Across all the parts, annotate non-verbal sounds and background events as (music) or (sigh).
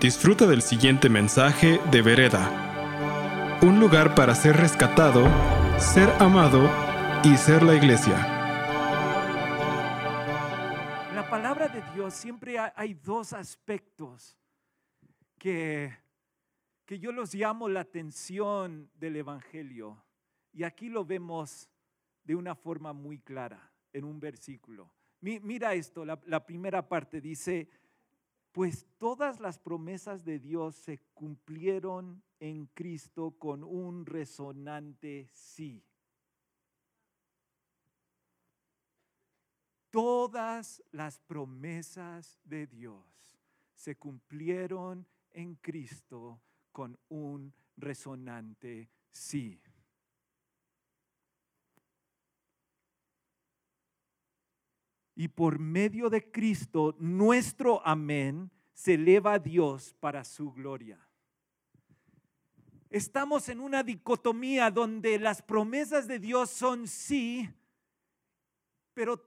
Disfruta del siguiente mensaje de Vereda. Un lugar para ser rescatado, ser amado y ser la iglesia. La palabra de Dios siempre ha- hay dos aspectos que, que yo los llamo la atención del Evangelio. Y aquí lo vemos de una forma muy clara en un versículo. Mi- mira esto, la primera parte dice, pues todas las promesas de Dios se cumplieron en Cristo con un resonante sí. Todas las promesas de Dios se cumplieron en Cristo con un resonante sí. Y por medio de Cristo, nuestro amén se eleva a Dios para su gloria. Estamos en una dicotomía donde las promesas de Dios son sí, pero,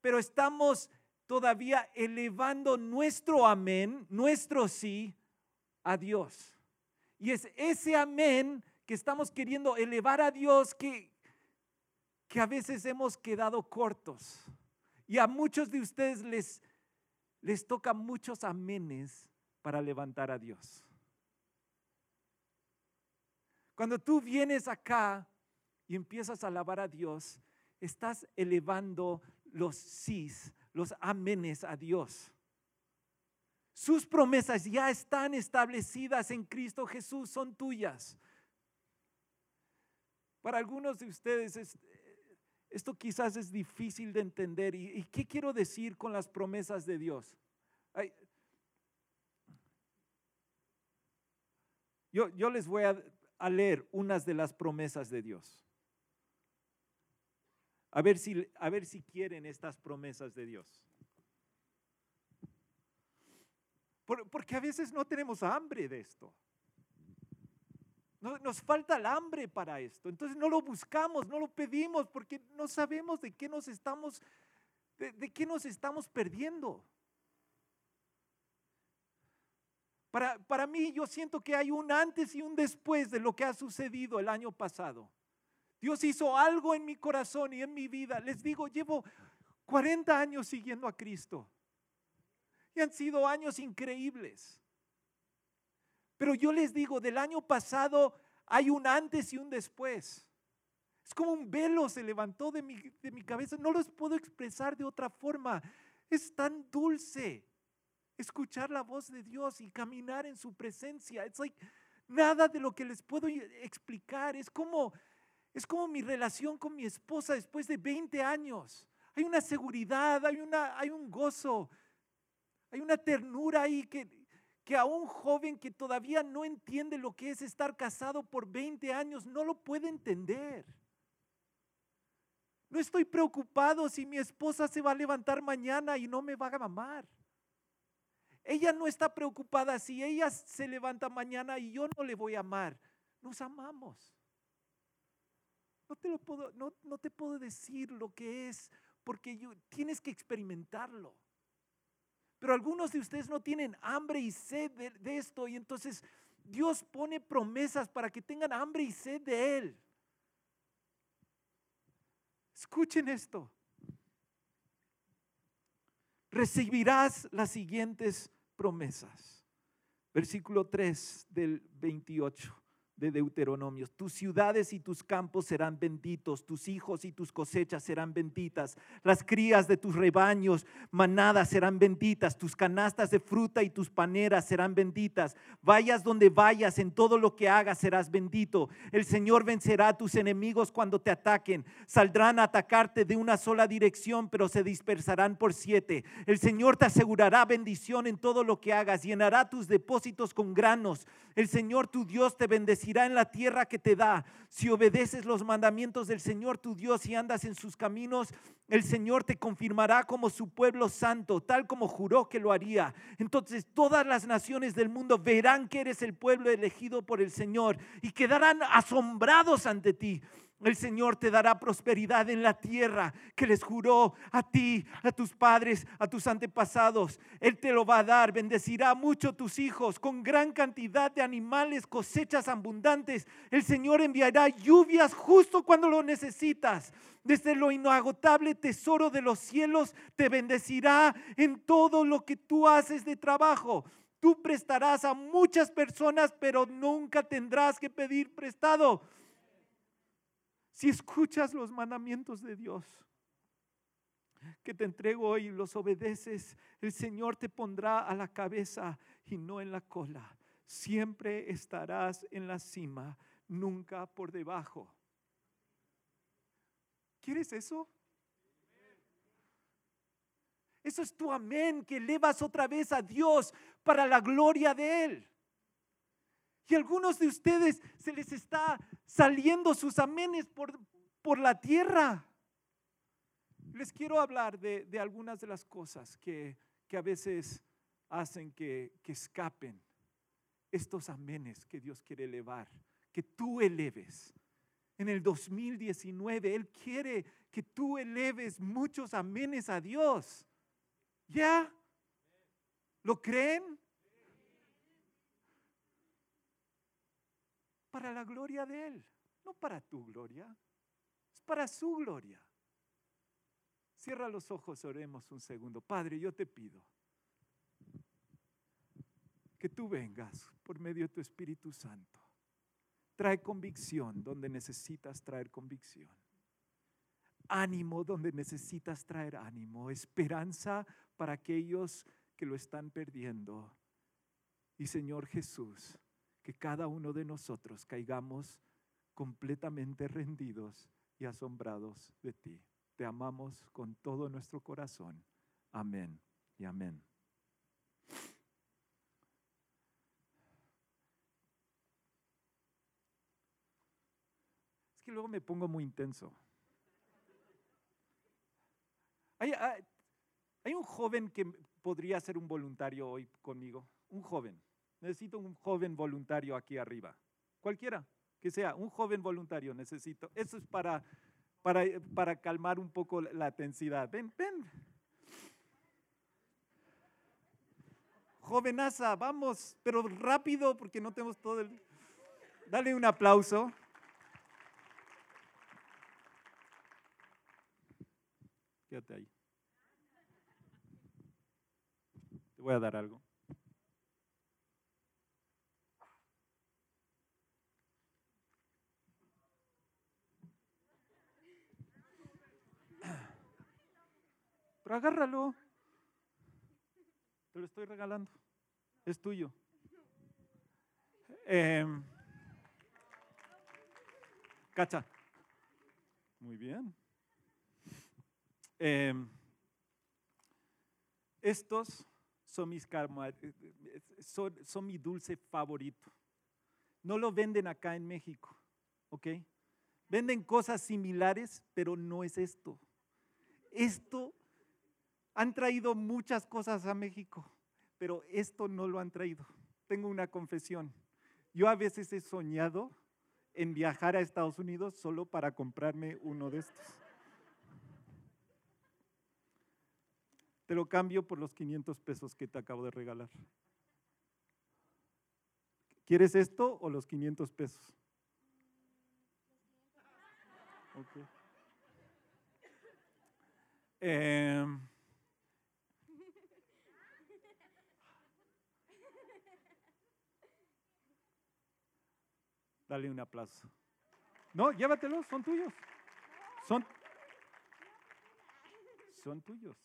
pero estamos todavía elevando nuestro amén, nuestro sí, a Dios. Y es ese amén que estamos queriendo elevar a Dios que, que a veces hemos quedado cortos. Y a muchos de ustedes les, les toca muchos amenes para levantar a Dios. Cuando tú vienes acá y empiezas a alabar a Dios, estás elevando los sís, los amenes a Dios. Sus promesas ya están establecidas en Cristo Jesús, son tuyas. Para algunos de ustedes es- esto quizás es difícil de entender. ¿Y, qué quiero decir con las promesas de Dios? Yo, yo les voy a, a leer unas de las promesas de Dios. A ver si, a ver si quieren estas promesas de Dios. Por- porque a veces no tenemos hambre de esto. No- nos falta el hambre para esto. Entonces no lo buscamos, no lo pedimos porque no sabemos de qué nos estamos, de qué nos estamos perdiendo. Para, para mí yo siento que hay un antes y un después de lo que ha sucedido el año pasado. Dios hizo algo en mi corazón y en mi vida. Les digo, llevo 40 años siguiendo a Cristo. Y han sido años increíbles. Pero yo les digo, del año pasado hay un antes y un después. Es como un velo se levantó de mi, de mi cabeza. No los puedo expresar de otra forma. Es tan dulce escuchar la voz de Dios y caminar en su presencia. Es like nada de lo que les puedo explicar. Es como, es como mi relación con mi esposa después de 20 años. Hay una seguridad, hay, una, hay un gozo, hay una ternura ahí que, que a un joven que todavía no entiende lo que es estar casado por 20 años no lo puede entender. No estoy preocupado si mi esposa se va a levantar mañana y no me va a amar. Ella no está preocupada si ella se levanta mañana y yo no le voy a amar. Nos amamos. No te lo puedo, no, no te puedo decir lo que es porque tienes que experimentarlo. Pero algunos de ustedes no tienen hambre y sed de, esto y entonces Dios pone promesas para que tengan hambre y sed de Él. Escuchen esto. Recibirás las siguientes promesas. Versículo 3 del 28 de Deuteronomio. Tus ciudades y tus campos serán benditos, tus hijos y tus cosechas serán benditas, las crías de tus rebaños, manadas serán benditas, tus canastas de fruta y tus paneras serán benditas. Vayas donde vayas, en todo lo que hagas serás bendito. El Señor vencerá a tus enemigos cuando te ataquen. Saldrán a atacarte de una sola dirección, pero se dispersarán por siete. El Señor te asegurará bendición en todo lo que hagas, llenará tus depósitos con granos. El Señor tu Dios te bendecirá en la tierra que te da. Si obedeces los mandamientos del Señor tu Dios y andas en sus caminos, el Señor te confirmará como su pueblo santo, tal como juró que lo haría. Entonces todas las naciones del mundo verán que eres el pueblo elegido por el Señor y quedarán asombrados ante ti. El Señor te dará prosperidad en la tierra que les juró a ti, a tus padres, a tus antepasados. Él te lo va a dar. Bendecirá mucho tus hijos con gran cantidad de animales, cosechas abundantes. El Señor enviará lluvias justo cuando lo necesitas. Desde lo inagotable tesoro de los cielos te bendecirá en todo lo que tú haces de trabajo. Tú prestarás a muchas personas, pero nunca tendrás que pedir prestado si escuchas los mandamientos de Dios que te entrego hoy y los obedeces, el Señor te pondrá a la cabeza y no en la cola. Siempre estarás en la cima, nunca por debajo. ¿Quieres eso? Eso es tu amén que elevas otra vez a Dios para la gloria de Él. Y algunos de ustedes se les está saliendo sus amenes por, por la tierra. Les quiero hablar de, algunas de las cosas que, a veces hacen que, que escapen estos amenes que Dios quiere elevar, que tú eleves. En el 2019 Él quiere que tú eleves muchos amenes a Dios. ¿Ya? ¿Lo creen? Para la gloria de Él, no para tu gloria, es para su gloria. Cierra los ojos, oremos un segundo. Padre, yo te pido que tú vengas por medio de tu Espíritu Santo. Trae convicción donde necesitas traer convicción. Ánimo donde necesitas traer ánimo. Esperanza para aquellos que lo están perdiendo. Y Señor Jesús, que cada uno de nosotros caigamos completamente rendidos y asombrados de ti. Te amamos con todo nuestro corazón. Amén y amén. Es que luego me pongo muy intenso. Hay, un joven que podría ser un voluntario hoy conmigo, un joven. Necesito un joven voluntario aquí arriba. Cualquiera que sea, un joven voluntario necesito. Eso es para, para, para calmar un poco la tensidad. Ven, ven. Jovenaza, vamos, pero rápido porque no tenemos todo el... Dale un aplauso. Quédate ahí. Te voy a dar algo. Agárralo. Te lo estoy regalando. Es tuyo. Em, cacha. Muy bien. Em, estos son mis son, son mi dulce favorito. No lo venden acá en México, ¿ok? Venden cosas similares, pero no es esto. Esto han traído muchas cosas a México, pero esto no lo han traído. Tengo una confesión. Yo a veces he soñado en viajar a Estados Unidos solo para comprarme uno de estos. Te lo cambio por los 500 pesos que te acabo de regalar. ¿Quieres esto o los 500 pesos? Okay. Eh, Dale un aplauso. No, llévatelos, son tuyos. Son, son tuyos.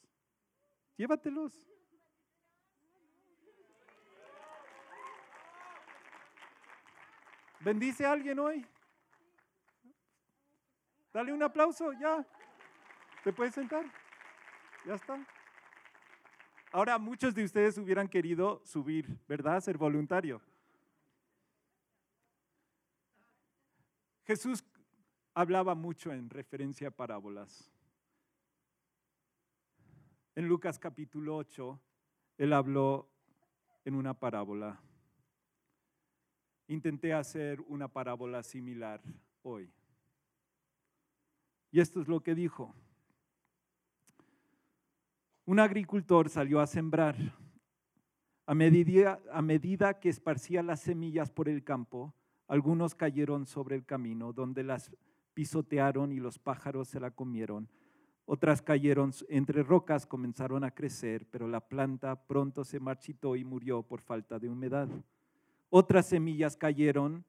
Llévatelos. Bendice a alguien hoy. Dale un aplauso, ya. ¿Te puedes sentar? Ya está. Ahora muchos de ustedes hubieran querido subir, ¿verdad? Ser voluntario. Jesús hablaba mucho en referencia a parábolas. En Lucas capítulo 8, él habló en una parábola. Intenté hacer una parábola similar hoy. Y esto es lo que dijo. Un agricultor salió a sembrar. A medida, a medida que esparcía las semillas por el campo, algunos cayeron sobre el camino, donde las pisotearon y los pájaros se la comieron. Otras cayeron entre rocas, comenzaron a crecer, pero la planta pronto se marchitó y murió por falta de humedad. Otras semillas cayeron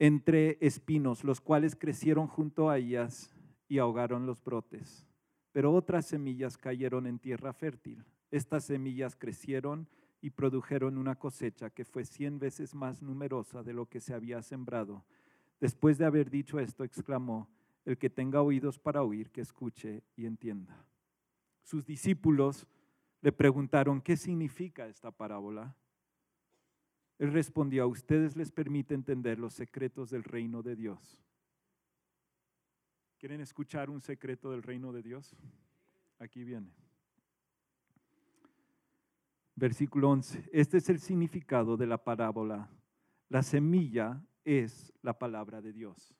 entre espinos, los cuales crecieron junto a ellas y ahogaron los brotes. Pero otras semillas cayeron en tierra fértil. Estas semillas crecieron y produjeron una cosecha que fue cien veces más numerosa de lo que se había sembrado. Después de haber dicho esto, exclamó, el que tenga oídos para oír, que escuche y entienda. Sus discípulos le preguntaron, ¿qué significa esta parábola? Él respondió, a ustedes les permite entender los secretos del reino de Dios. ¿Quieren escuchar un secreto del reino de Dios? Aquí viene. Versículo 11. Este es el significado de la parábola. La semilla es la palabra de Dios.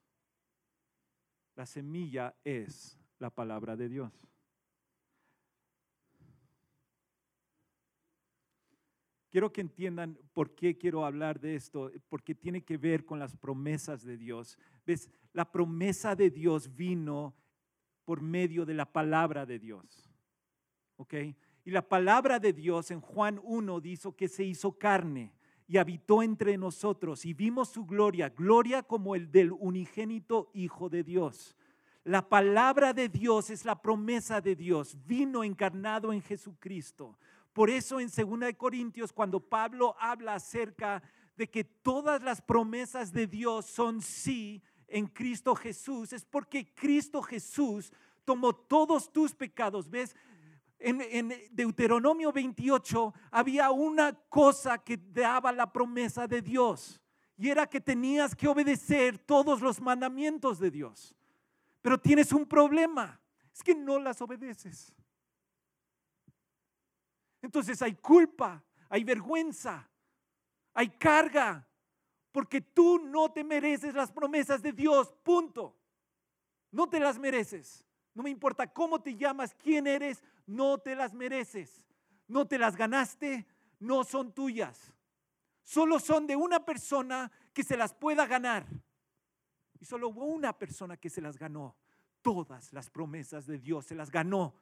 La semilla es la palabra de Dios. Quiero que entiendan por qué quiero hablar de esto, porque tiene que ver con las promesas de Dios. ¿Ves? La promesa de Dios vino por medio de la palabra de Dios. ¿Ok? Y la palabra de Dios en Juan 1 dijo que se hizo carne y habitó entre nosotros y vimos su gloria, gloria como el del unigénito Hijo de Dios. La palabra de Dios es la promesa de Dios, vino encarnado en Jesucristo. Por eso en 2 Corintios, cuando Pablo habla acerca de que todas las promesas de Dios son sí en Cristo Jesús, es porque Cristo Jesús tomó todos tus pecados. ¿Ves? En, Deuteronomio 28 había una cosa que daba la promesa de Dios y era que tenías que obedecer todos los mandamientos de Dios. Pero tienes un problema, es que no las obedeces. Entonces hay culpa, hay vergüenza, hay carga, porque tú no te mereces las promesas de Dios, punto. No te las mereces. No me importa cómo te llamas, quién eres, no te las mereces. No te las ganaste, no son tuyas. Solo son de una persona que se las pueda ganar. Y solo hubo una persona que se las ganó. Todas las promesas de Dios se las ganó.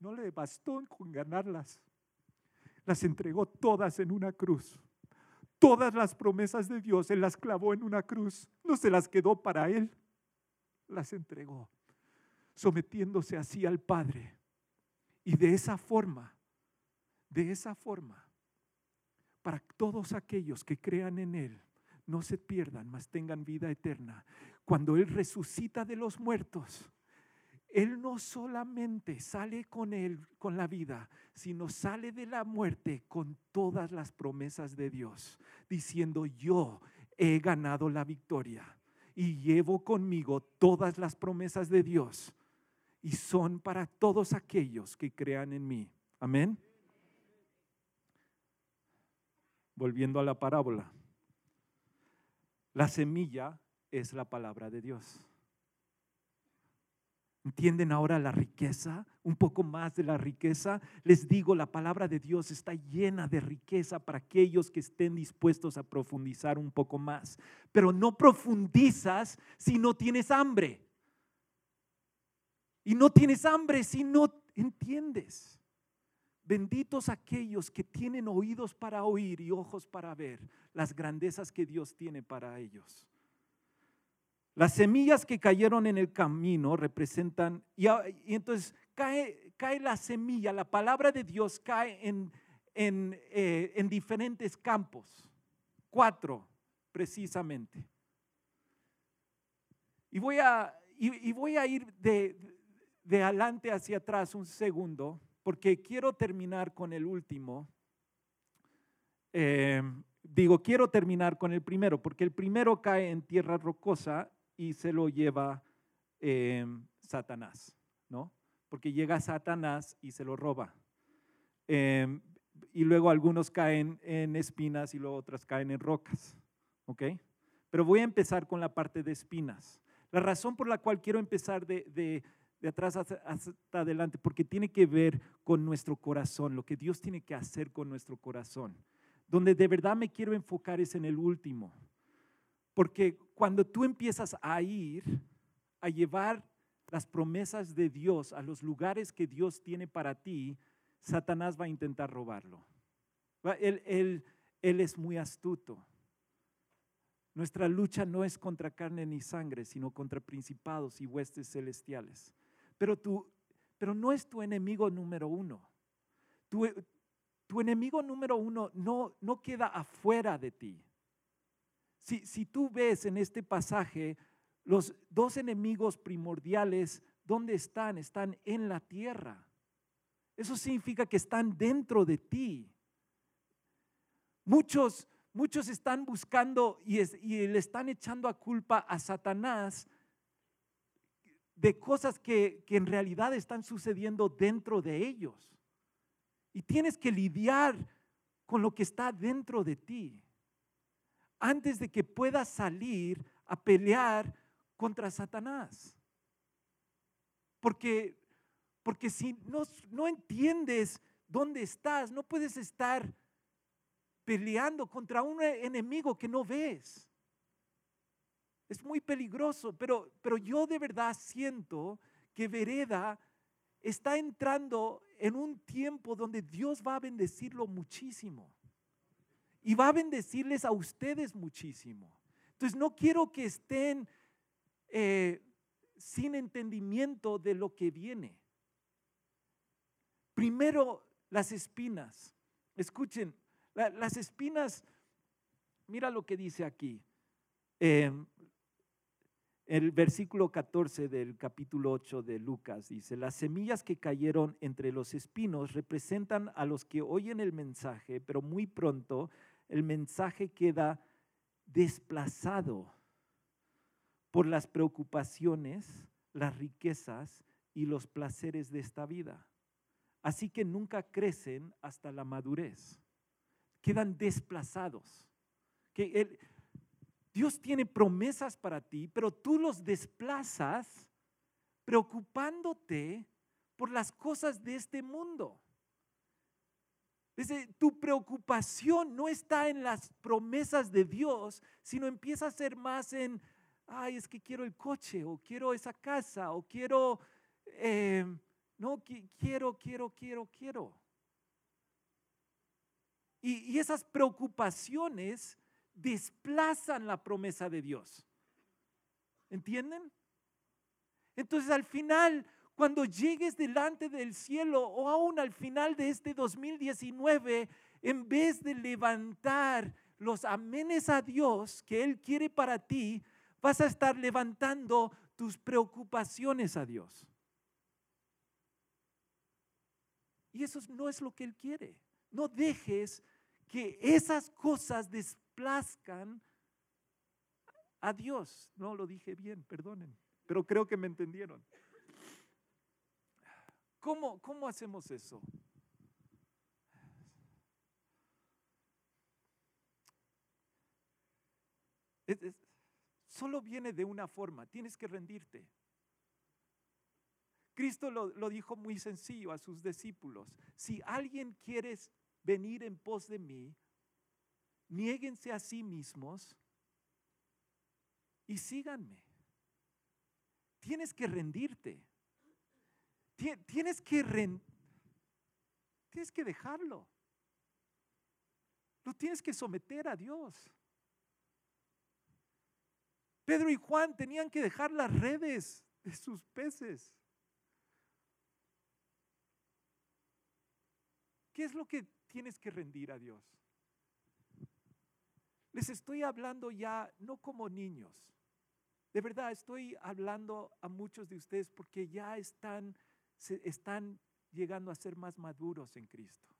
No le bastó con ganarlas. Las entregó todas en una cruz. Todas las promesas de Dios Él las clavó en una cruz. No se las quedó para Él. Las entregó sometiéndose así al Padre. Y de esa forma, de esa forma, para todos aquellos que crean en Él, no se pierdan, mas tengan vida eterna. Cuando Él resucita de los muertos, Él no solamente sale con Él, con la vida, sino sale de la muerte con todas las promesas de Dios, diciendo, yo he ganado la victoria y llevo conmigo todas las promesas de Dios y son para todos aquellos que crean en mí. Amén. Volviendo a la parábola. La semilla es la palabra de Dios. ¿Entienden ahora la riqueza? Un poco más de la riqueza. Les digo, la palabra de Dios está llena de riqueza para aquellos que estén dispuestos a profundizar un poco más. Pero no profundizas si no tienes hambre. Y no tienes hambre si no entiendes. Benditos aquellos que tienen oídos para oír y ojos para ver las grandezas que Dios tiene para ellos. Las semillas que cayeron en el camino representan, y, entonces cae, cae, la semilla, la palabra de Dios cae en, en, eh, en diferentes campos, cuatro precisamente. Y voy a, y voy a ir de, de adelante hacia atrás un segundo, porque quiero terminar con el último. Eh, digo, quiero terminar con el primero, porque el primero cae en tierra rocosa y se lo lleva eh, Satanás, ¿no? Porque llega Satanás y se lo roba. Eh, y luego algunos caen en espinas y luego otros caen en rocas, ¿ok? Pero voy a empezar con la parte de espinas. La razón por la cual quiero empezar de, de atrás hasta, adelante, porque tiene que ver con nuestro corazón, lo que Dios tiene que hacer con nuestro corazón. Donde de verdad me quiero enfocar es en el último. Porque cuando tú empiezas a ir, a llevar las promesas de Dios a los lugares que Dios tiene para ti, Satanás va a intentar robarlo. Él, él, él es muy astuto. Nuestra lucha no es contra carne ni sangre, sino contra principados y huestes celestiales. Pero, tú, pero no es tu enemigo número uno. Tu, tu enemigo número uno no, no queda afuera de ti. Si, si tú ves en este pasaje, los dos enemigos primordiales, ¿dónde están? Están en la tierra. Eso significa que están dentro de ti. Muchos, muchos están buscando y, y, le están echando a culpa a Satanás de cosas que, que en realidad están sucediendo dentro de ellos. Y tienes que lidiar con lo que está dentro de ti antes de que puedas salir a pelear contra Satanás. Porque, porque si no, no entiendes dónde estás, no puedes estar peleando contra un enemigo que no ves. Es muy peligroso, pero, pero yo de verdad siento que Vereda está entrando en un tiempo donde Dios va a bendecirlo muchísimo. Y va a bendecirles a ustedes muchísimo. Entonces no quiero que estén eh, sin entendimiento de lo que viene. Primero, las espinas. Escuchen, la, las espinas, mira lo que dice aquí. Eh, el versículo 14 del capítulo 8 de Lucas dice, las semillas que cayeron entre los espinos representan a los que oyen el mensaje, pero muy pronto el mensaje queda desplazado por las preocupaciones, las riquezas y los placeres de esta vida. Así que nunca crecen hasta la madurez. Quedan desplazados. Que el, Dios tiene promesas para ti, pero tú los desplazas preocupándote por las cosas de este mundo. Dice, tu preocupación no está en las promesas de Dios, sino empieza a ser más en, ay, es que quiero el coche, o quiero esa casa, o quiero, eh, no, quiero, quiero, quiero, quiero. Y, y esas preocupaciones desplazan la promesa de Dios. ¿Entienden? Entonces al final, cuando llegues delante del cielo o aún al final de este 2019, en vez de levantar los amenes a Dios que Él quiere para ti, vas a estar levantando tus preocupaciones a Dios. Y eso no es lo que Él quiere. No dejes que esas cosas a Dios. No lo dije bien, perdonen, pero creo que me entendieron. ¿Cómo, cómo hacemos eso? Es, es, solo viene de una forma, tienes que rendirte. Cristo lo, lo, dijo muy sencillo a sus discípulos. Si alguien quiere venir en pos de mí, niéguense a sí mismos y síganme. Tienes que rendirte. Tienes que rend tienes que dejarlo. Lo tienes que someter a Dios. Pedro y Juan tenían que dejar las redes de sus peces. ¿Qué es lo que tienes que rendir a Dios? Les estoy hablando ya no como niños. De verdad, estoy hablando a muchos de ustedes porque ya están, están llegando a ser más maduros en Cristo.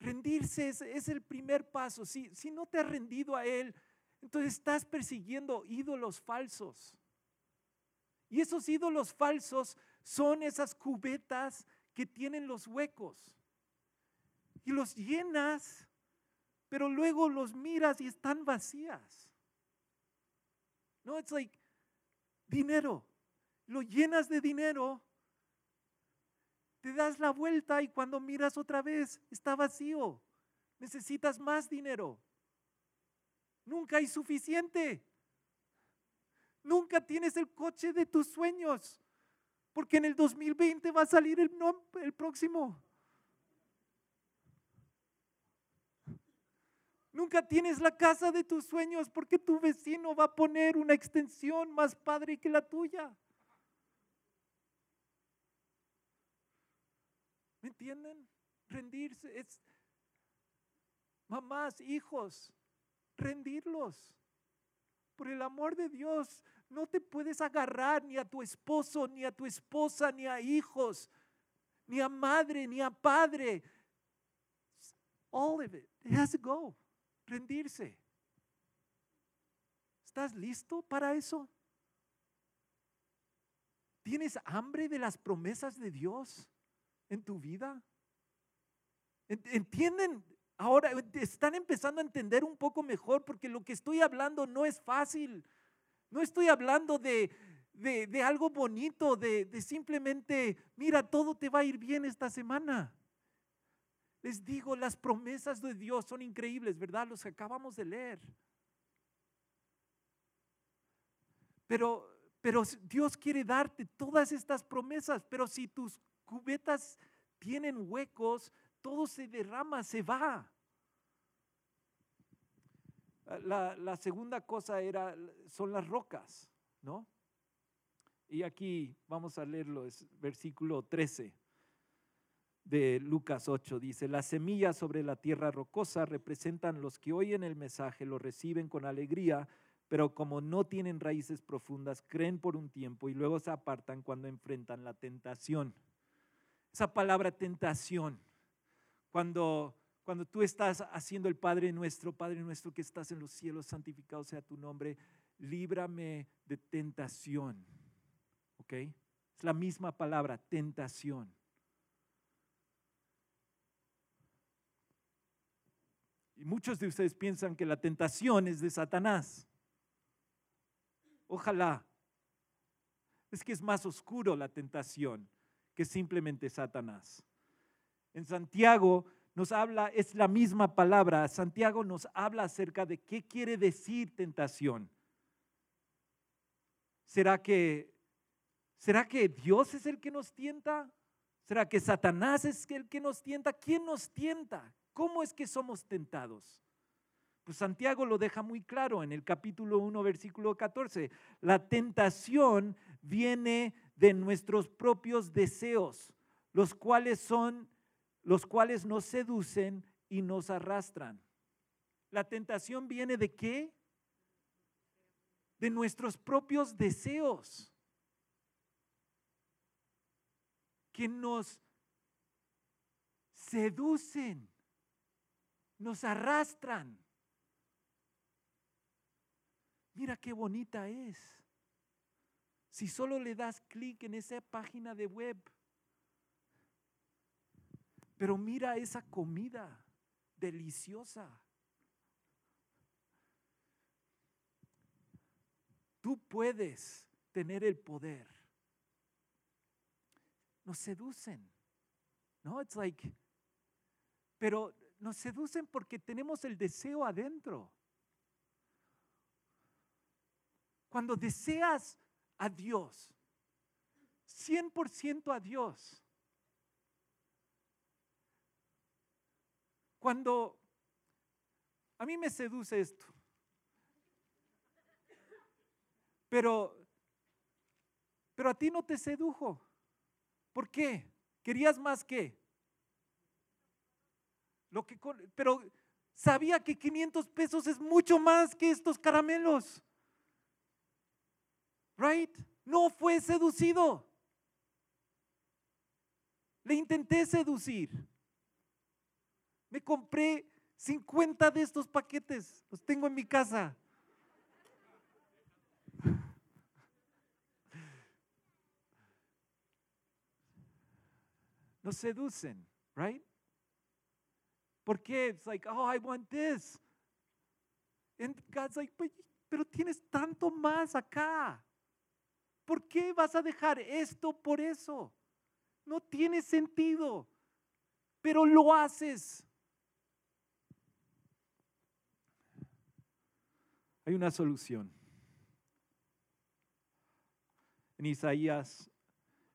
Rendirse es, es el primer paso. Si, si no te has rendido a Él, entonces estás persiguiendo ídolos falsos. Y esos ídolos falsos son esas cubetas que tienen los huecos. Y los llenas pero luego los miras y están vacías. No, it's like dinero. Lo llenas de dinero, te das la vuelta y cuando miras otra vez está vacío. Necesitas más dinero. Nunca hay suficiente. Nunca tienes el coche de tus sueños, porque en el 2020 va a salir el, el próximo. Nunca tienes la casa de tus sueños porque tu vecino va a poner una extensión más padre que la tuya. ¿Me entienden? Rendirse es mamás, hijos, rendirlos. Por el amor de Dios, no te puedes agarrar ni a tu esposo, ni a tu esposa, ni a hijos, ni a madre, ni a padre. All of it. It has to go rendirse. ¿Estás listo para eso? ¿Tienes hambre de las promesas de Dios en tu vida? ¿Entienden? Ahora están empezando a entender un poco mejor porque lo que estoy hablando no es fácil. No estoy hablando de, de, algo bonito, de, de simplemente, mira, todo te va a ir bien esta semana. Les digo, las promesas de Dios son increíbles, ¿verdad? Los que acabamos de leer. Pero, pero Dios quiere darte todas estas promesas, pero si tus cubetas tienen huecos, todo se derrama, se va. La, la, segunda cosa era, son las rocas, ¿no? Y aquí vamos a leerlo, es versículo 13 de Lucas 8 dice, las semillas sobre la tierra rocosa representan los que oyen el mensaje, lo reciben con alegría, pero como no tienen raíces profundas, creen por un tiempo y luego se apartan cuando enfrentan la tentación. Esa palabra tentación, cuando, cuando tú estás haciendo el Padre nuestro, Padre nuestro que estás en los cielos, santificado sea tu nombre, líbrame de tentación. ¿Ok? Es la misma palabra, tentación. Muchos de ustedes piensan que la tentación es de Satanás. Ojalá. Es que es más oscuro la tentación que simplemente Satanás. En Santiago nos habla, es la misma palabra, Santiago nos habla acerca de qué quiere decir tentación. ¿Será que, ¿Será que Dios es el que nos tienta? ¿Será que Satanás es el que nos tienta? ¿Quién nos tienta? ¿Cómo es que somos tentados? Pues Santiago lo deja muy claro en el capítulo 1, versículo 14. La tentación viene de nuestros propios deseos, los cuales son los cuales nos seducen y nos arrastran. La tentación viene de qué? De nuestros propios deseos que nos seducen nos arrastran. Mira qué bonita es. Si solo le das clic en esa página de web. Pero mira esa comida deliciosa. Tú puedes tener el poder. Nos seducen. No, it's like, pero nos seducen porque tenemos el deseo adentro. Cuando deseas a Dios, 100% a Dios, cuando a mí me seduce esto, pero, pero a ti no te sedujo. ¿Por qué? ¿Querías más que? Que, pero sabía que 500 pesos es mucho más que estos caramelos. Right? No fue seducido. Le intenté seducir. Me compré 50 de estos paquetes. Los tengo en mi casa. (laughs) Nos seducen, right? ¿Por qué? It's like, oh, I want this. And God's like, pero tienes tanto más acá. ¿Por qué vas a dejar esto por eso? No tiene sentido, pero lo haces. Hay una solución. En Isaías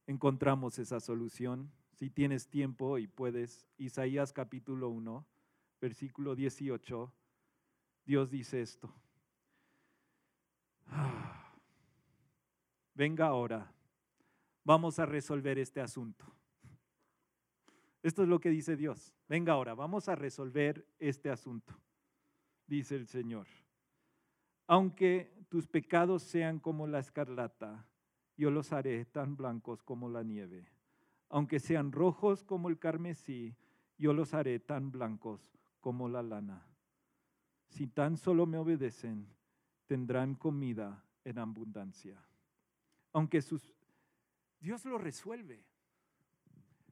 encontramos esa solución. Si tienes tiempo y puedes, Isaías capítulo 1, versículo 18, Dios dice esto. Venga ahora, vamos a resolver este asunto. Esto es lo que dice Dios. Venga ahora, vamos a resolver este asunto, dice el Señor. Aunque tus pecados sean como la escarlata, yo los haré tan blancos como la nieve. Aunque sean rojos como el carmesí, yo los haré tan blancos como la lana. Si tan solo me obedecen, tendrán comida en abundancia. Aunque sus... Dios lo resuelve.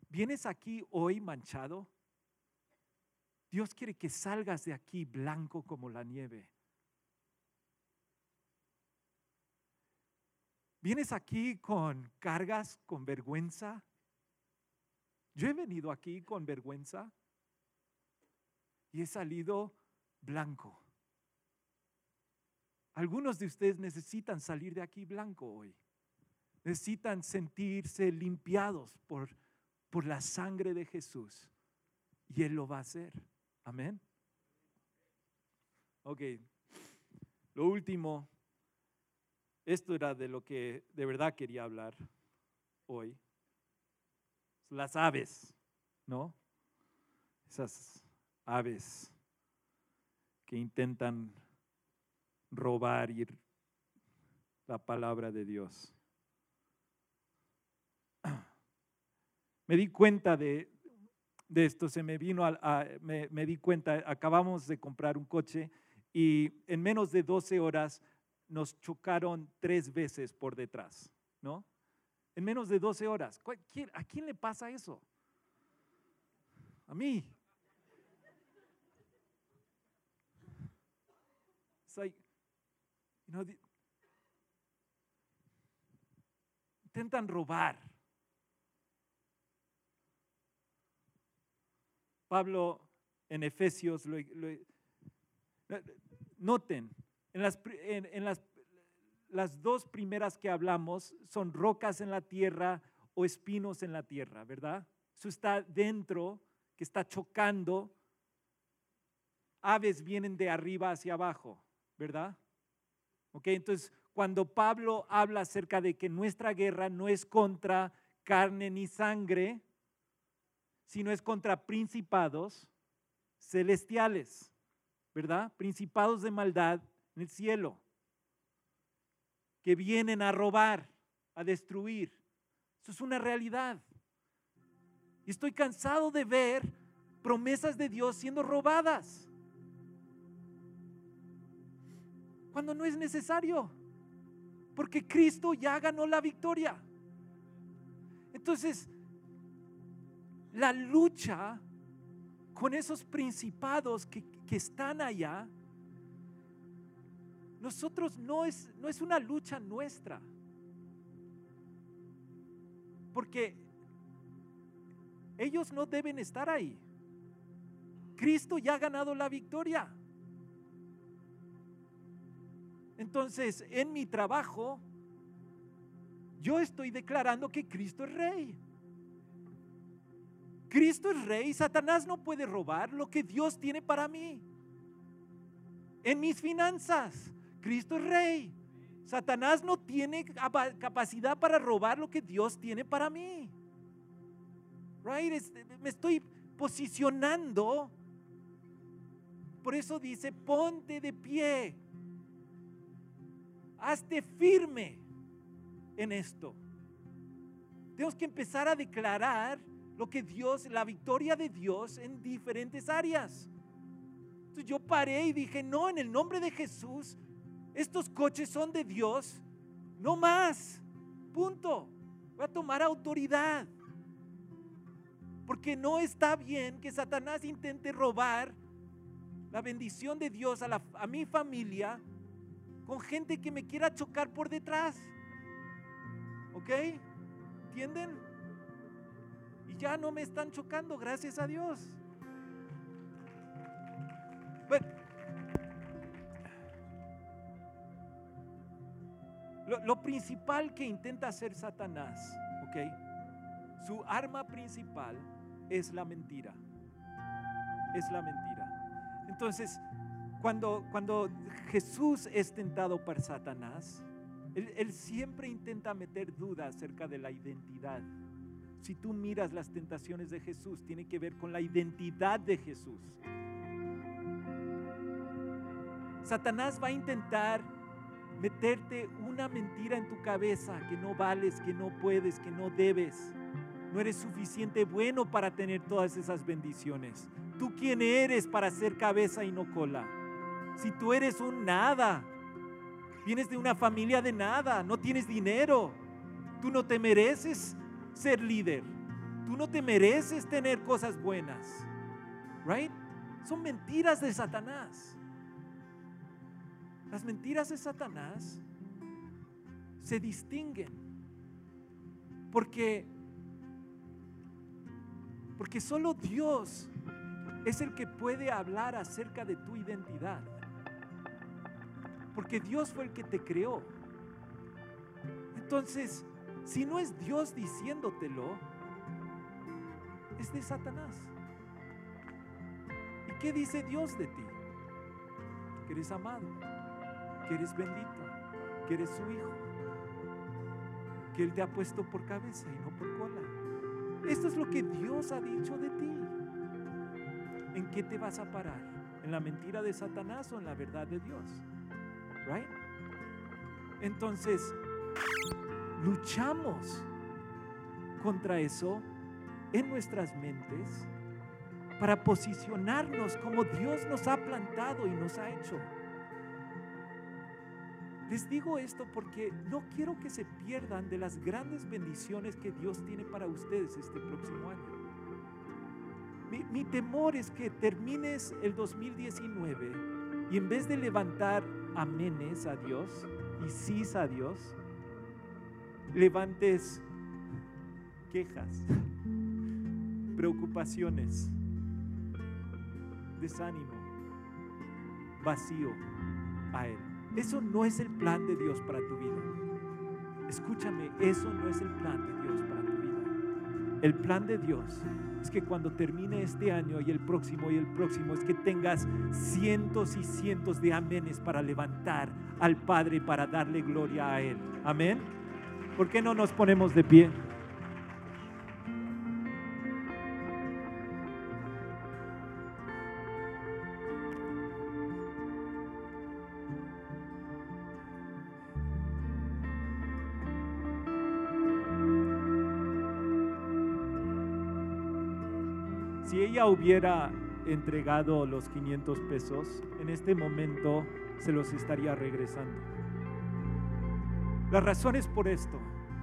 ¿Vienes aquí hoy manchado? Dios quiere que salgas de aquí blanco como la nieve. ¿Vienes aquí con cargas, con vergüenza? Yo he venido aquí con vergüenza y he salido blanco. Algunos de ustedes necesitan salir de aquí blanco hoy. Necesitan sentirse limpiados por, por la sangre de Jesús. Y Él lo va a hacer. Amén. Ok. Lo último esto era de lo que de verdad quería hablar hoy. Las aves, ¿no? Esas aves que intentan robar la palabra de Dios. Me di cuenta de, esto, se me vino, a, me, me di cuenta, acabamos de comprar un coche y en menos de 12 horas nos chocaron tres veces por detrás, ¿no? En menos de 12 horas. ¿A quién le pasa eso? A mí. intentan robar. Pablo en Efesios, noten, en las, en, las, las dos primeras que hablamos son rocas en la tierra o espinos en la tierra, ¿verdad? Eso está dentro, que está chocando. Aves vienen de arriba hacia abajo, ¿verdad? Ok, entonces cuando Pablo habla acerca de que nuestra guerra no es contra carne ni sangre, sino es contra principados celestiales, ¿verdad? Principados de maldad en el cielo, que vienen a robar, a destruir. Eso es una realidad. Y estoy cansado de ver promesas de Dios siendo robadas. Cuando no es necesario. Porque Cristo ya ganó la victoria. Entonces, la lucha con esos principados que, que están allá nosotros no es, no es una lucha nuestra. Porque ellos no deben estar ahí. Cristo ya ha ganado la victoria. Entonces, en mi trabajo, yo estoy declarando que Cristo es rey. Cristo es rey, Satanás no puede robar lo que Dios tiene para mí. En mis finanzas, Cristo es rey. Satanás no tiene capacidad para robar lo que Dios tiene para mí. Right? Me estoy posicionando. Por eso dice, ponte de pie. Hazte firme en esto. Tenemos que empezar a declarar lo que Dios, la victoria de Dios en diferentes áreas. Entonces yo paré y dije, no, en el nombre de Jesús, estos coches son de Dios, no más. Punto. Voy a tomar autoridad. Porque no está bien que Satanás intente robar la bendición de Dios a, a mi familia con gente que me quiera chocar por detrás. ¿Ok? ¿Entienden? Y ya no me están chocando, gracias a Dios. Lo, principal que intenta hacer Satanás, ¿ok? Su arma principal es la mentira. Es la mentira. Entonces, cuando, cuando Jesús es tentado por Satanás, él, él, siempre intenta meter dudas acerca de la identidad. Si tú miras las tentaciones de Jesús, tiene que ver con la identidad de Jesús. Satanás va a intentar meterte una mentira en tu cabeza que no vales, que no puedes, que no debes. No eres suficiente bueno para tener todas esas bendiciones. ¿Tú quién eres para ser cabeza y no cola? Si tú eres un nada, vienes de una familia de nada, no tienes dinero, tú no te mereces ser líder, tú no te mereces tener cosas buenas, right? Son mentiras de Satanás. Las mentiras de Satanás se distinguen porque porque solo Dios es el que puede hablar acerca de tu identidad. Porque Dios fue el que te creó. Entonces, si no es Dios diciéndotelo, es de Satanás. ¿Y qué dice Dios de ti? Que eres amado, que eres bendito, que eres su hijo, que Él te ha puesto por cabeza y no por cola. Esto es lo que Dios ha dicho de ti. ¿En qué te vas a parar? ¿En la mentira de Satanás o en la verdad de Dios? Right? Entonces, luchamos contra eso en nuestras mentes para posicionarnos como Dios nos ha plantado y nos ha hecho. Les digo esto porque no quiero que se pierdan de las grandes bendiciones que Dios tiene para ustedes este próximo año. Mi, temor es que termines el 2019 y en vez de levantar amenes a Dios y sís a Dios, levantes quejas, (laughs) preocupaciones, desánimo, vacío a Él. Eso no es el plan de Dios para tu vida. Escúchame, eso no es el plan de Dios para tu vida. El plan de Dios es que cuando termine este año y el próximo y el próximo, es que tengas cientos y cientos de amenes para levantar al Padre para darle gloria a Él. Amén. ¿Por qué no nos ponemos de pie? Hubiera entregado los 500 pesos, en este momento se los estaría regresando. La razón es por esto.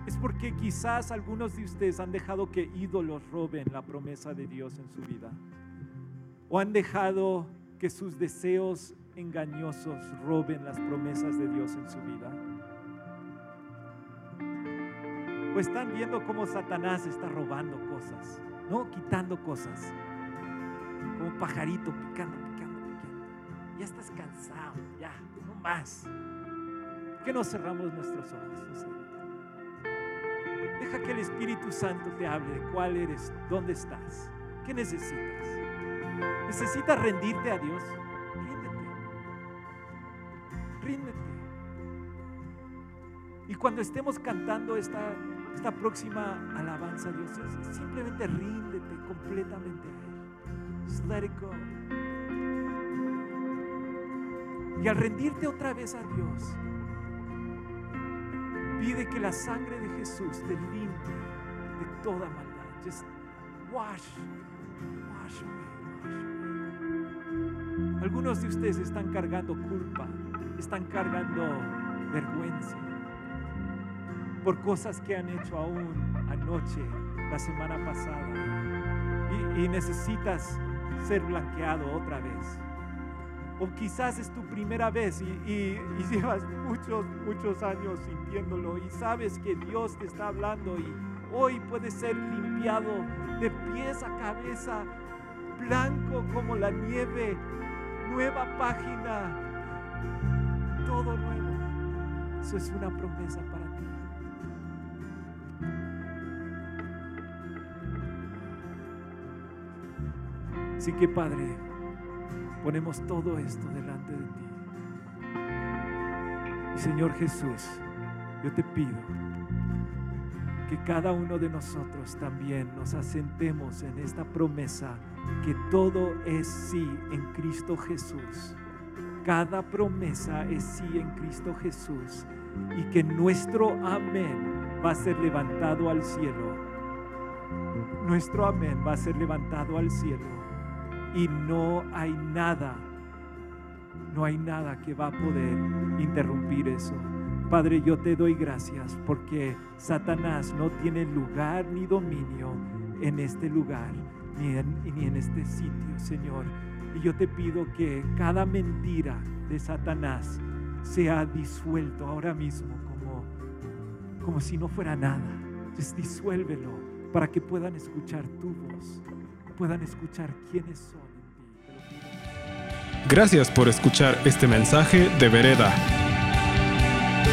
Es porque quizás algunos de ustedes han dejado que ídolos roben la promesa de Dios en su vida. O han dejado que sus deseos engañosos roben las promesas de Dios en su vida. O están viendo cómo Satanás está robando cosas, no quitando cosas. Como pajarito picando, picando, picando. Ya estás cansado, ya, no más. ¿Por qué no cerramos nuestros ojos? Deja que el Espíritu Santo te hable de cuál eres, dónde estás, qué necesitas. ¿Necesitas rendirte a Dios? Ríndete. Ríndete. Y cuando estemos cantando esta, esta próxima alabanza a Dios, simplemente ríndete completamente a Él. Just let it go. Y al rendirte otra vez a Dios, pide que la sangre de Jesús te limpie de toda maldad. Just wash, wash away, wash away. Algunos de ustedes están cargando culpa, están cargando vergüenza por cosas que han hecho aún anoche, la semana pasada. y, y necesitas ser blanqueado otra vez. O quizás es tu primera vez y, (laughs) llevas muchos, muchos años sintiéndolo y sabes que Dios te está hablando y hoy puedes ser limpiado de pies a cabeza, blanco como la nieve, nueva página, todo nuevo. Eso es una promesa para Así que Padre, ponemos todo esto delante de ti. Y Señor Jesús, yo te pido que cada uno de nosotros también nos asentemos en esta promesa que todo es sí en Cristo Jesús. Cada promesa es sí en Cristo Jesús y que nuestro amén va a ser levantado al cielo. Nuestro amén va a ser levantado al cielo y no hay nada, no hay nada que va a poder interrumpir eso. Padre, yo te doy gracias porque Satanás no tiene lugar ni dominio en este lugar, ni en, este sitio, Señor. Y yo te pido que cada mentira de Satanás sea disuelto ahora mismo como, como si no fuera nada. Entonces disuélvelo para que puedan escuchar tu voz, puedan escuchar quiénes son. Gracias por escuchar este mensaje de Vereda.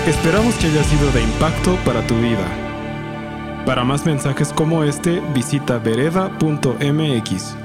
Esperamos que haya sido de impacto para tu vida. Para más mensajes como este, visita vereda.mx.